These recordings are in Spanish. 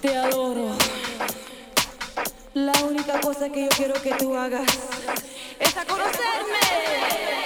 Te adoro. La única cosa que yo quiero que tú hagas es a conocerme.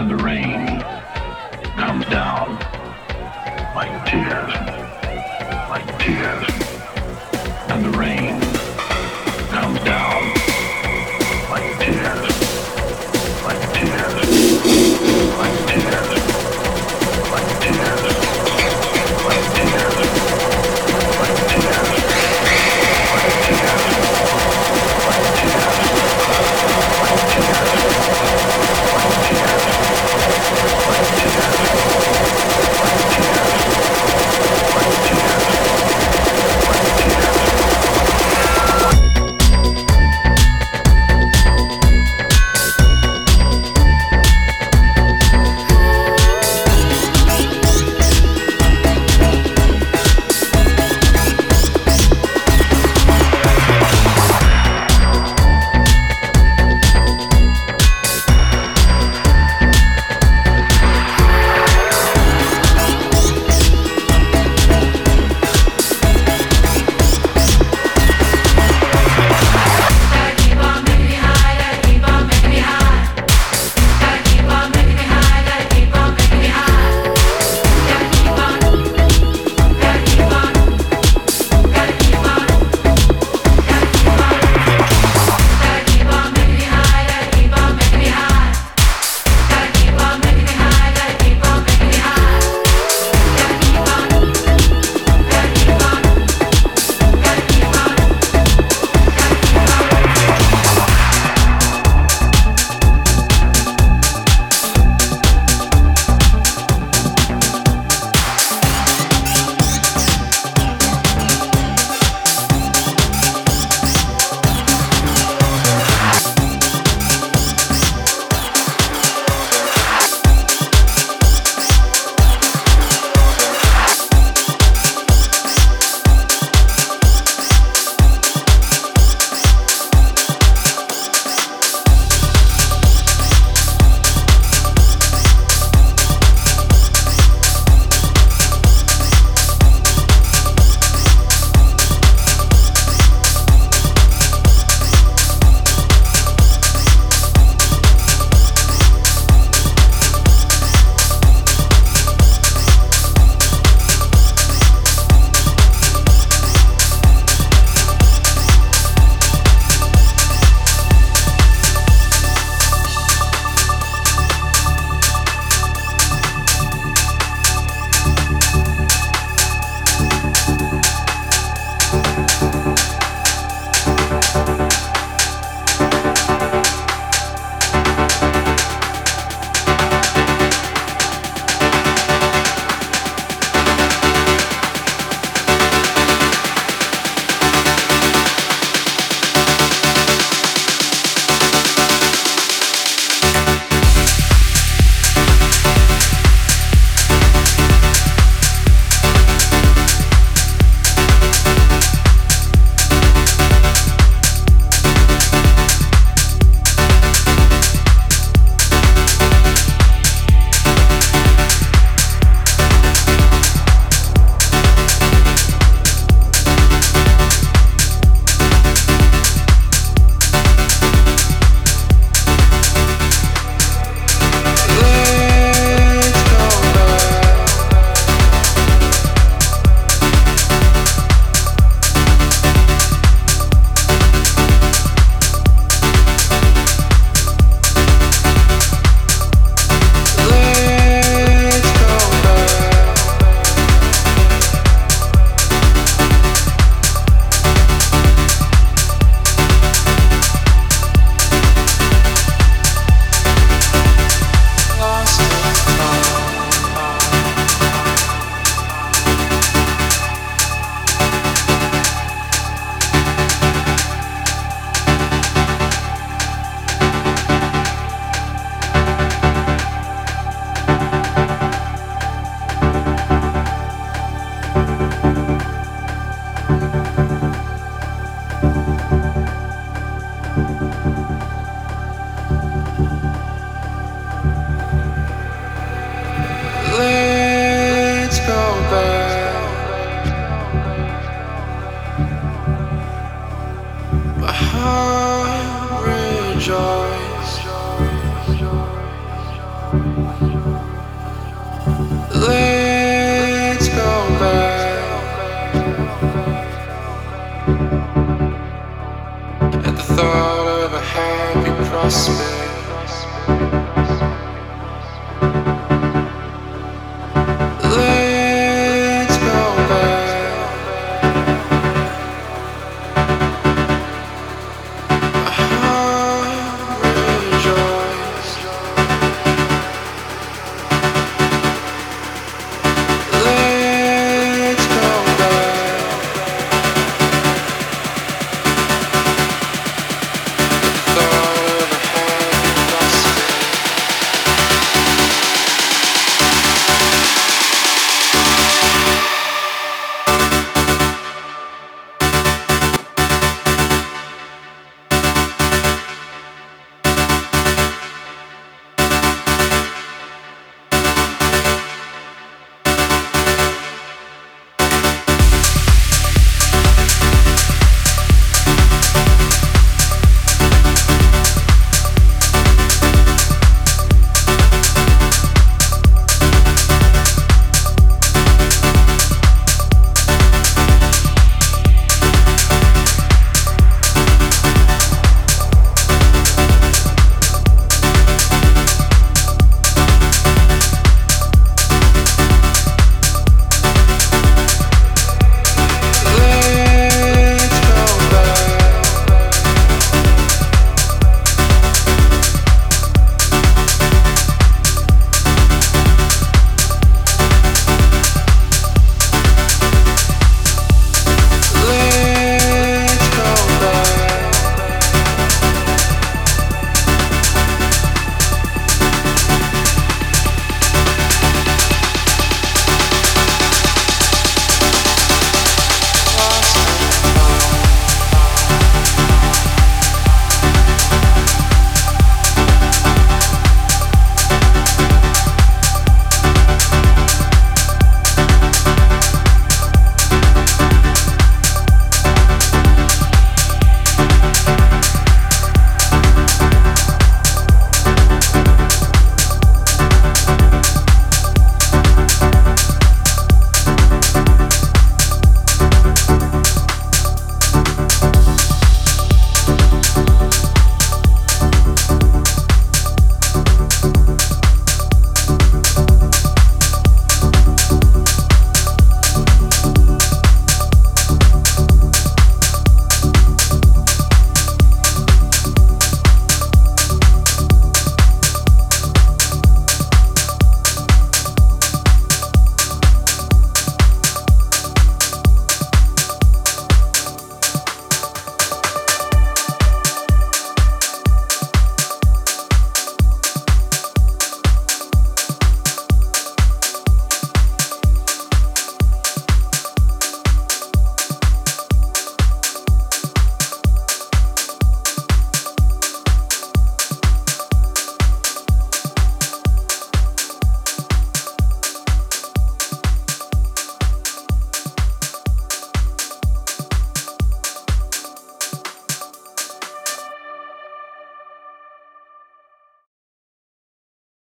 and the rain.